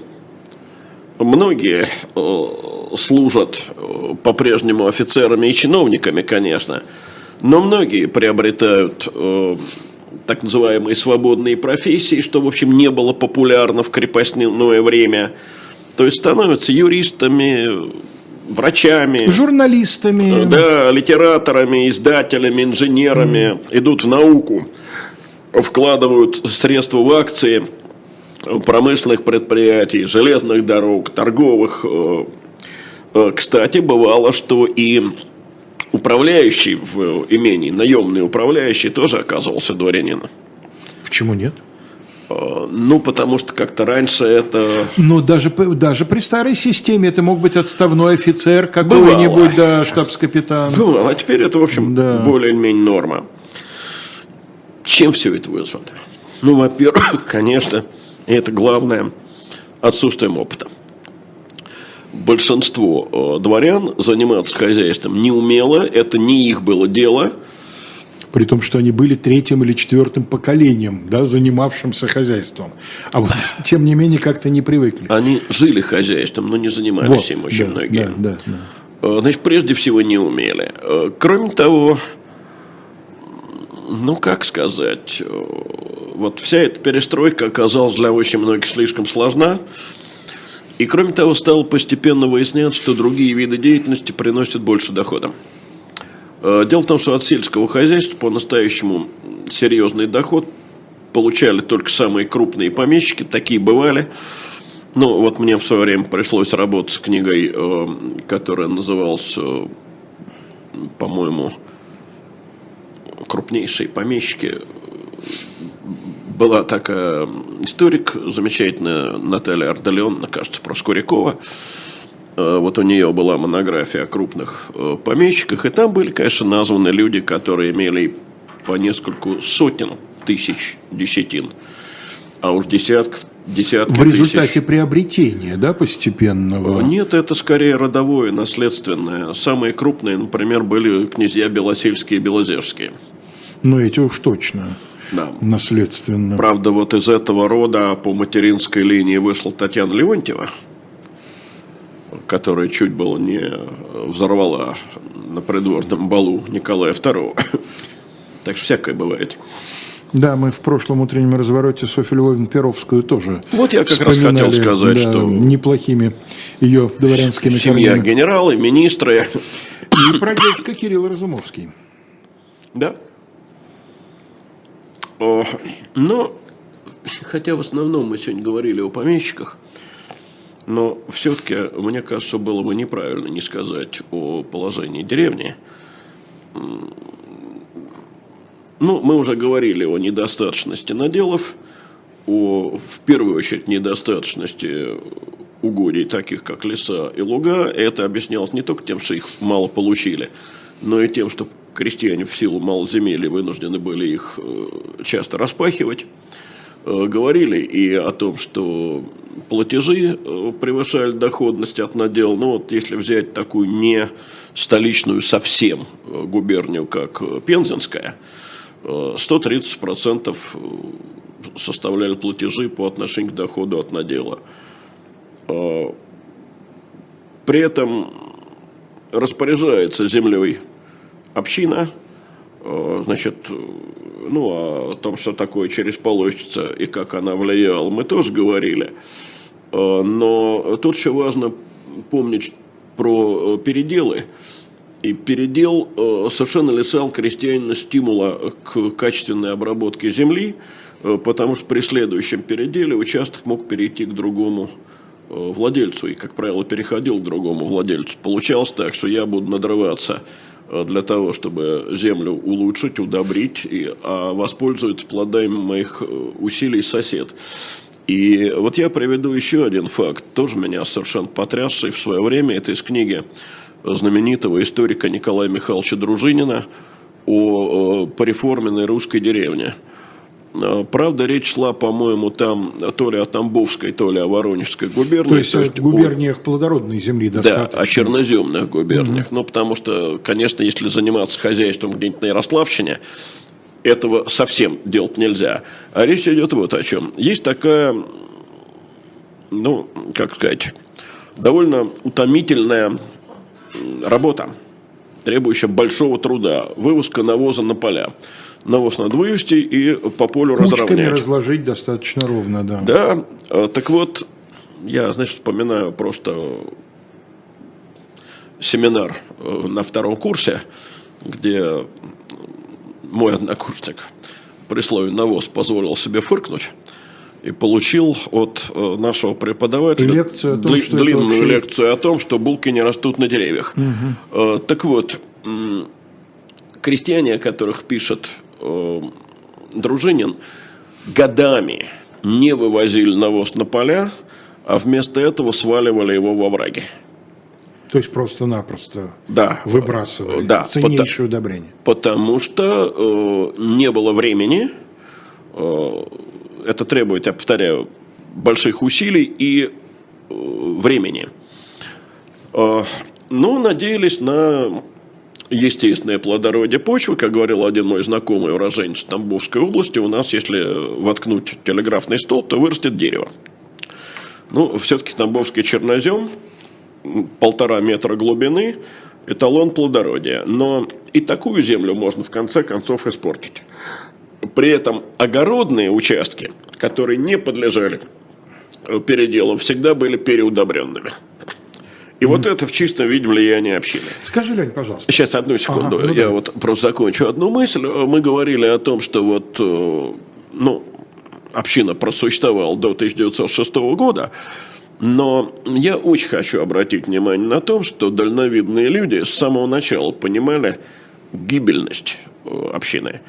Многие э, служат э, по-прежнему офицерами и чиновниками, конечно, но многие приобретают э, так называемые свободные профессии, что, в общем, не было популярно в крепостное время. То есть становятся юристами, врачами. Журналистами. Да, литераторами, издателями, инженерами идут в науку, вкладывают средства в акции промышленных предприятий, железных дорог, торговых. Э, э, Кстати, бывало, что и управляющий в имении, наемный управляющий тоже оказывался дворянином. Почему нет? Э, Ну, потому что как-то раньше это... Ну, даже, даже при старой системе это мог быть отставной офицер, какой-нибудь, да, штабс-капитан. Ну, а теперь это, в общем, Да. более-менее норма. Чем все это вызвано? Ну, во-первых, конечно, и это главное, отсутствием опыта. Большинство э, дворян заниматься хозяйством не умело, это не их было дело. При том, что они были третьим или четвертым поколением, да, занимавшимся хозяйством. А вот, тем не менее, как-то не привыкли. Они жили хозяйством, но не занимались Вот, им очень да, многие. да, да, да. Э, Значит, прежде всего не умели. Э, Кроме того, ну как сказать, э, вот вся эта перестройка оказалась для очень многих слишком сложна. И кроме того, стало постепенно выясняться, что другие виды деятельности приносят больше дохода. Э, Дело в том, что от сельского хозяйства по-настоящему серьезный доход получали только самые крупные помещики, такие бывали. Ну, вот мне в свое время пришлось работать с книгой, э, которая называлась, по-моему, «Крупнейшие помещики» была такая историк замечательная Наталья Ардалеонна, кажется, Проскурякова. Э, вот у нее была монография о крупных э, помещиках, и там были, конечно, названы люди, которые имели по нескольку сотен тысяч десятин, а уж десятков десятки В результате тысяч. приобретения, да, постепенного? Нет, это скорее родовое, наследственное. Самые крупные, например, были князья Белосельские и Белозерские. Ну, эти уж точно. Да. Наследственно. Правда, вот из этого рода по материнской линии вышла Татьяна Леонтьева, которая чуть было не взорвала на придворном балу Николая II. Так что всякое бывает. Да, мы в прошлом утреннем развороте Софью Львовну Перовскую тоже Вот я как раз хотел сказать, да, что... неплохими ее дворянскими Семья корнями. генералы, министры. И прадедушка Кирилл Разумовский. Да. Но, хотя в основном мы сегодня говорили о помещиках, но все-таки, мне кажется, было бы неправильно не сказать о положении деревни. Ну, мы уже говорили о недостаточности наделов, о, в первую очередь, недостаточности угодий, таких как леса и луга. Это объяснялось не только тем, что их мало получили, но и тем, что крестьяне в силу малоземелья вынуждены были их э, часто распахивать. Э, говорили и о том, что платежи э, превышали доходность от надела. Ну вот если взять такую не столичную совсем губернию, как Пензенская, 130% составляли платежи по отношению к доходу от надела. При этом распоряжается землей община, значит, ну, о том, что такое через полощица и как она влияла, мы тоже говорили. Но тут еще важно помнить про переделы. И передел совершенно лишал крестьянина стимула к качественной обработке земли, потому что при следующем переделе участок мог перейти к другому владельцу и, как правило, переходил к другому владельцу. Получалось так, что я буду надрываться для того, чтобы землю улучшить, удобрить, и, а воспользуется плодами моих усилий сосед. И вот я приведу еще один факт, тоже меня совершенно потрясший в свое время. Это из книги знаменитого историка Николая Михайловича Дружинина о пореформенной русской деревне. Правда, речь шла, по-моему, там то ли о Тамбовской, то ли о Воронежской губернии. То есть, то есть о губерниях о... плодородной земли достаточно. Да, о черноземных губерниях. Угу. Ну, потому что, конечно, если заниматься хозяйством где-нибудь на Ярославщине, этого совсем делать нельзя. А речь идет вот о чем. Есть такая, ну, как сказать, довольно утомительная работа, требующая большого труда. Вывозка навоза на поля навоз надо вывести и по полю Кучками разровнять. разложить достаточно ровно, да. Да, а, так вот, я, значит, вспоминаю просто семинар э, на втором курсе, где мой однокурсник при слове «навоз» позволил себе фыркнуть и получил от э, нашего преподавателя лекцию том, дли, длинную вообще... лекцию о том, что булки не растут на деревьях. Угу. Так вот, крестьяне, о которых пишет э, Дружинин, годами не вывозили навоз на поля, а вместо этого сваливали его во враги. То есть просто-напросто да, выбрасывали да, ценнейшее потому, удобрение. Потому что э, не было времени, э, это требует, я повторяю, больших усилий и э, времени. Э, но надеялись на естественное плодородие почвы, как говорил один мой знакомый уроженец Тамбовской области, у нас, если воткнуть телеграфный столб, то вырастет дерево. Ну, все-таки Тамбовский чернозем, полтора метра глубины, эталон плодородия. Но и такую землю можно в конце концов испортить. При этом огородные участки, которые не подлежали переделам, всегда были переудобренными. И вот это в чистом виде влияние общины. Скажи, Лень, пожалуйста. Сейчас, одну секунду. Ага, ну Я да. вот просто закончу одну мысль. Мы говорили о том, что вот, ну, община просуществовала до 1906 года. Но я очень хочу обратить внимание на то, что дальновидные люди с самого начала понимали гибельность общины.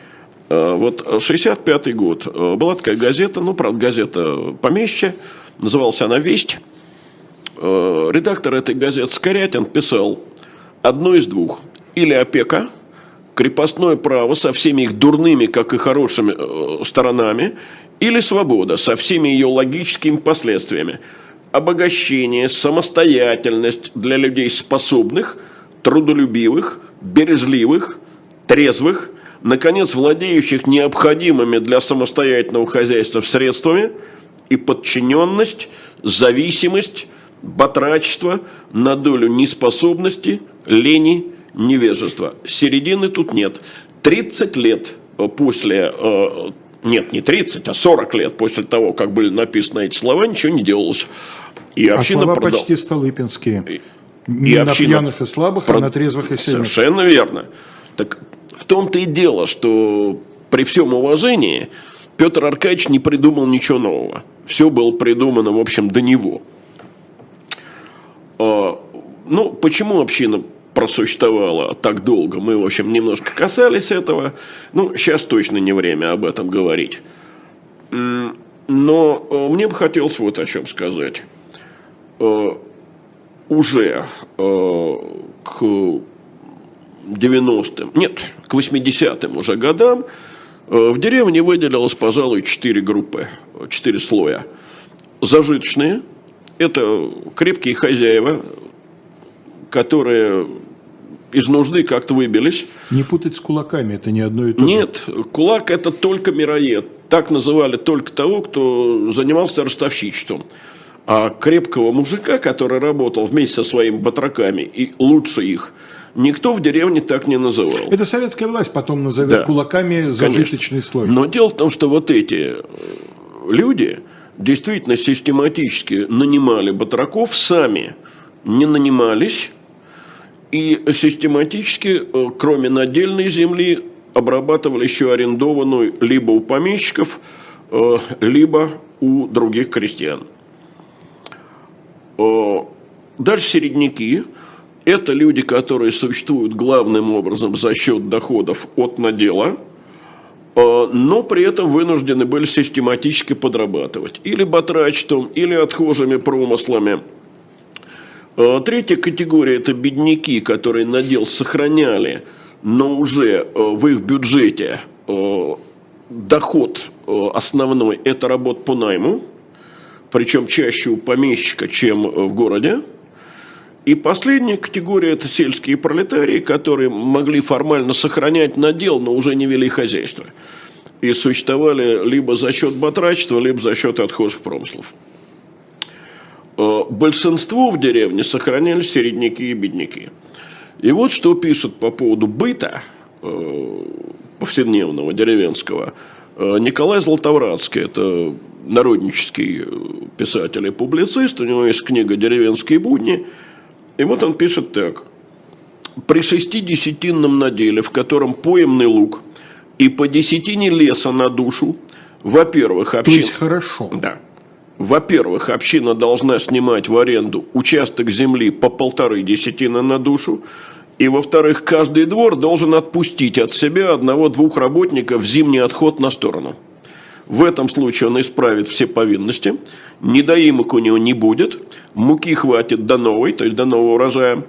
Э, вот 65 год. Э, была такая газета, ну, правда, газета помещая, называлась она «Весть». Э, редактор этой газеты Скорятин писал одно из двух. Или опека, крепостное право со всеми их дурными, как и хорошими сторонами, или свобода со всеми ее логическими последствиями. Обогащение, самостоятельность для людей способных, трудолюбивых, бережливых, трезвых, наконец, владеющих необходимыми для самостоятельного хозяйства средствами и подчиненность, зависимость, батрачество на долю неспособности, лени, невежества. Середины тут нет. 30 лет после, э, нет, не 30, а 40 лет после того, как были написаны эти слова, ничего не делалось. И а слова продал... почти столыпинские. Не и на община... пьяных и слабых, Прод... а на трезвых и сильных. Совершенно верно. Так в том-то и дело, что при всем уважении Петр Аркадьевич не придумал ничего нового. Все было придумано, в общем, до него. А, ну, почему община просуществовала так долго? Мы, в общем, немножко касались этого. Ну, сейчас точно не время об этом говорить. Но а, мне бы хотелось вот о чем сказать. А, уже к 90-м, нет, к 80-м уже годам э, в деревне выделилось, пожалуй, четыре группы, четыре слоя. Зажиточные – это крепкие хозяева, которые из нужды как-то выбились. Не путать с кулаками, это не одно и то же. Нет, кулак – это только мироед. Так называли только того, кто занимался ростовщичеством. А крепкого мужика, который работал вместе со своими батраками и лучше их – Никто в деревне так не называл. Это советская власть потом назовет да, кулаками зажиточный конечно. слой. Но дело в том, что вот эти э, люди действительно систематически нанимали батраков, сами не нанимались, и систематически, э, кроме надельной земли, обрабатывали еще арендованную либо у помещиков, э, либо у других крестьян. Дальше середняки – это люди, которые существуют главным образом за счет доходов от надела, но при этом вынуждены были систематически подрабатывать. Или батрачеством, или отхожими промыслами. А, третья категория – это бедняки, которые надел сохраняли, но уже а, в их бюджете доход основной – это работа по найму, причем чаще у помещика, чем в городе. И последняя категория – это сельские пролетарии, которые могли формально сохранять надел, но уже не вели хозяйство. И существовали либо за счет батрачества, либо за счет отхожих промыслов. Э, большинство в деревне сохраняли середняки и бедняки. И вот что пишет по поводу быта э, повседневного деревенского э, Николай Златовратский, это народнический писатель и публицист, у него есть книга «Деревенские будни», и вот он пишет так. При шести десятинном наделе, в котором поемный лук и по десятине леса на душу, во-первых, община... То есть хорошо. Да. Во-первых, община должна снимать в аренду участок земли по полторы десятины на душу, и, во-вторых, каждый двор должен отпустить от себя одного-двух работников в зимний отход на сторону. В этом случае он исправит все повинности, недоимок у него не будет, муки хватит до новой, то есть до нового урожая,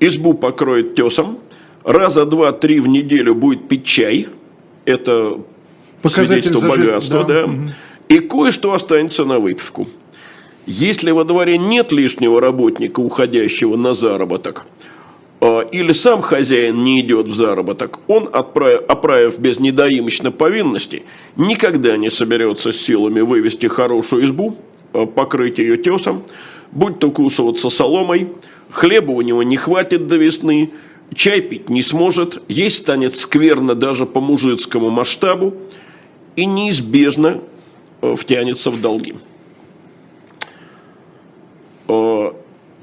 избу покроет тесом, раза два-три в неделю будет пить чай, это свидетельство богатства, да, да. и кое-что останется на выпивку. Если во дворе нет лишнего работника, уходящего на заработок – или сам хозяин не идет в заработок, он, отправив, оправив без недоимочной повинности, никогда не соберется с силами вывести хорошую избу, а, покрыть ее тесом, будь то кусываться соломой, хлеба у него не хватит до весны, чай пить не сможет, есть станет скверно даже по мужицкому масштабу и неизбежно а, втянется в долги.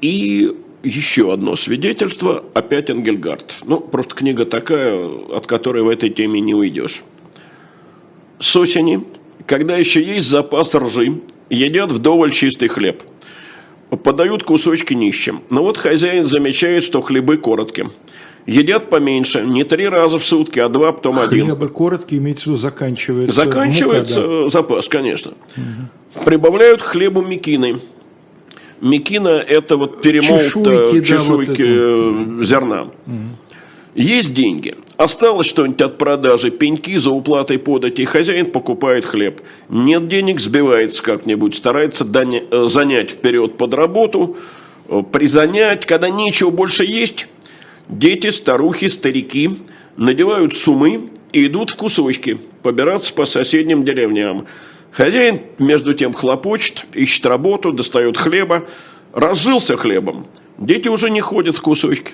И еще одно свидетельство, опять Энгельгард. Ну, просто книга такая, от которой в этой теме не уйдешь. С осени, когда еще есть запас ржи, едят вдоволь чистый хлеб. Подают кусочки нищим. Но вот хозяин замечает, что хлебы короткие. едят поменьше, не три раза в сутки, а два, потом один. Хлеба короткий, имеется в виду, заканчивается. Заканчивается мука, да. запас, конечно. Прибавляют к хлебу мекины. Мекина – это вот перемолот Чешуйки, да, чешуйки, вот э, зерна. Есть деньги. Осталось что-нибудь от продажи пеньки за уплатой подати, хозяин покупает хлеб. Нет денег, сбивается как-нибудь, старается э, занять вперед под работу, э, призанять, когда нечего больше есть, дети, старухи, старики надевают сумы и идут в кусочки побираться по соседним деревням. Хозяин, между тем, хлопочет, ищет работу, достает хлеба, разжился хлебом. Дети уже не ходят в кусочки.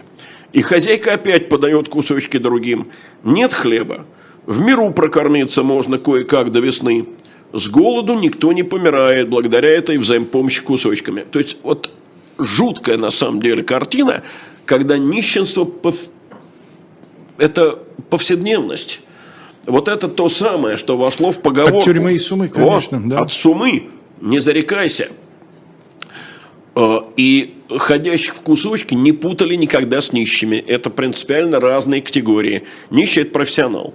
И хозяйка опять подает кусочки другим. Нет хлеба. В миру прокормиться можно кое-как до весны. С голоду никто не помирает благодаря этой взаимопомощи кусочками. То есть вот жуткая на самом деле картина, когда нищенство пов- это повседневность. Вот это то самое, что вошло в поговорку. От тюрьмы и сумы, конечно, Вот, да. От сумы, не зарекайся. Э, И ходящих в кусочки не путали никогда с нищими. Это принципиально разные категории. Нищий – это профессионал.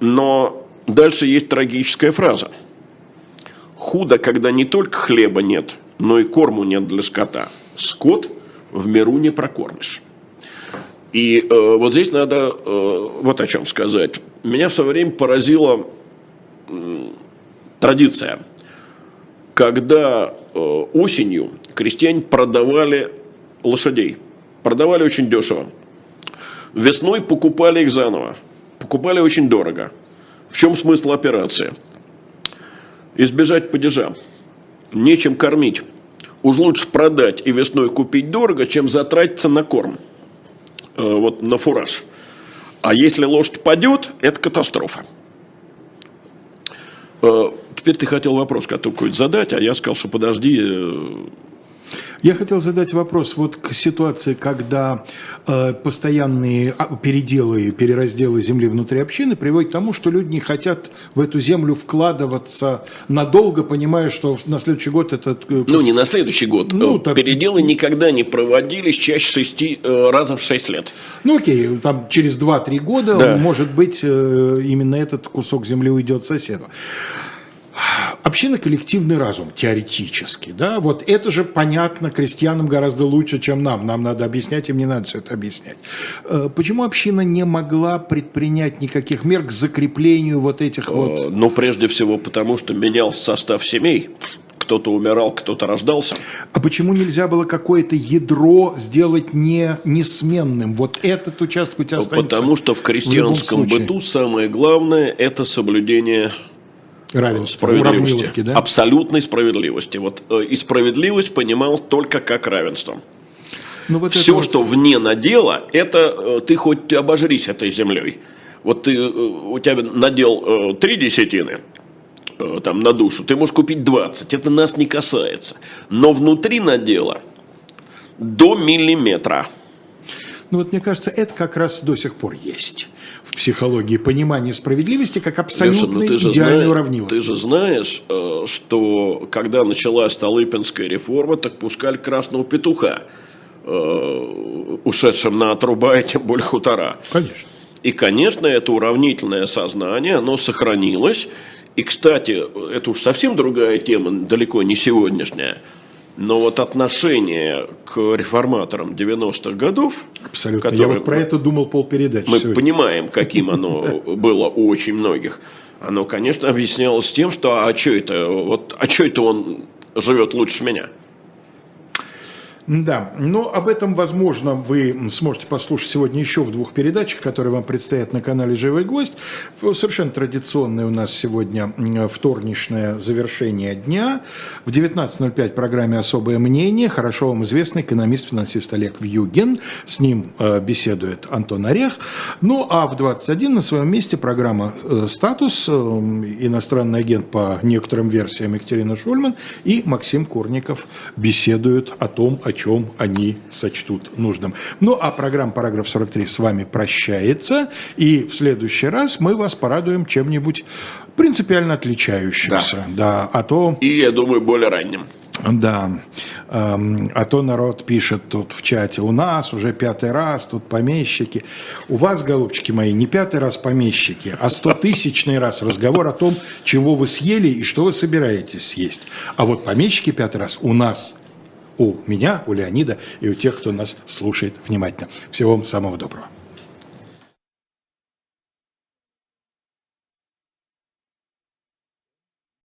Но дальше есть трагическая фраза. Худо, когда не только хлеба нет, но и корму нет для скота. Скот в миру не прокормишь. И э, вот здесь надо э, вот о чем сказать. Меня в свое время поразила м, традиция, когда э, осенью крестьяне продавали лошадей. Продавали очень дешево. Весной покупали их заново. Покупали очень дорого. В чем смысл операции? Избежать падежа. Нечем кормить. Уж лучше продать и весной купить дорого, чем затратиться на корм. Э, вот на фураж. А если лошадь падет, это катастрофа. Э, Теперь ты хотел вопрос какой-то задать, а я сказал, что подожди. Я хотел задать вопрос вот к ситуации, когда э, постоянные а, переделы, переразделы земли внутри общины приводят к тому, что люди не хотят в эту землю вкладываться надолго, понимая, что на следующий год этот... э, Ну, не на следующий год. Ну, Э, так- Переделы никогда не проводились чаще шести э, раза в шесть лет. Ну окей, там через 2-3 года, Да. может быть, э, именно этот кусок земли уйдет соседу. Община – коллективный разум, теоретически, да, вот это же понятно крестьянам гораздо лучше, чем нам, нам надо объяснять, им не надо все это объяснять. Э, Почему община не могла предпринять никаких мер к закреплению вот этих вот... Э, Ну, прежде всего, потому что менялся состав семей. Кто-то умирал, кто-то рождался. А почему нельзя было какое-то ядро сделать не несменным? Вот этот участок у тебя останется Потому что в крестьянском случае. быту самое главное – это соблюдение равенства, справедливости. да? Абсолютной справедливости. Вот, э, и справедливость понимал только как равенство. Ну, вот Все, вот- что вне надела, это э, ты хоть обожрись этой землей. Вот ты, э, у тебя надел три десятины там, на душу, ты можешь купить 20, это нас не касается. Но внутри надела до миллиметра. Ну вот мне кажется, это как раз до сих пор есть в психологии понимание справедливости как абсолютно ну же, идеальной знаешь, ты же знаешь, э, что когда началась Столыпинская реформа, так пускали красного петуха, э, ушедшим на отруба и тем более хутора. Конечно. И, конечно, это уравнительное сознание, оно сохранилось. И, кстати, это уж совсем другая тема, далеко не сегодняшняя. Но вот отношение к реформаторам 90-х годов, Абсолютно. Я вот про это думал полпередачи мы сегодня. понимаем, каким оно было у очень многих, оно, конечно, объяснялось тем, что а что это, вот, а что это он живет лучше меня? Да, но об этом, возможно, вы сможете послушать сегодня еще в двух передачах, которые вам предстоят на канале «Живой гвоздь». Совершенно традиционное у нас сегодня вторничное завершение дня. В 19.05 в программе «Особое мнение» хорошо вам известный экономист-финансист Олег Вьюгин. С ним э, беседует Антон Орех. Ну, а в 21 на своем месте программа э, «Статус», э, иностранный агент по некоторым версиям Екатерина Шульман и Максим Курников беседуют о том, о чем они сочтут нужным. Ну, а программа «Параграф 43» с вами прощается, и в следующий раз мы вас порадуем чем-нибудь принципиально отличающимся. Да. а то И, я думаю, более ранним. Да, эм, а то народ пишет тут в чате, у нас уже пятый раз, тут помещики. У вас, голубчики мои, не пятый раз помещики, а стотысячный раз разговор о том, чего вы съели и что вы собираетесь съесть. А вот помещики пятый раз у нас, у меня, у Леонида и у тех, кто нас слушает внимательно. Всего вам самого доброго.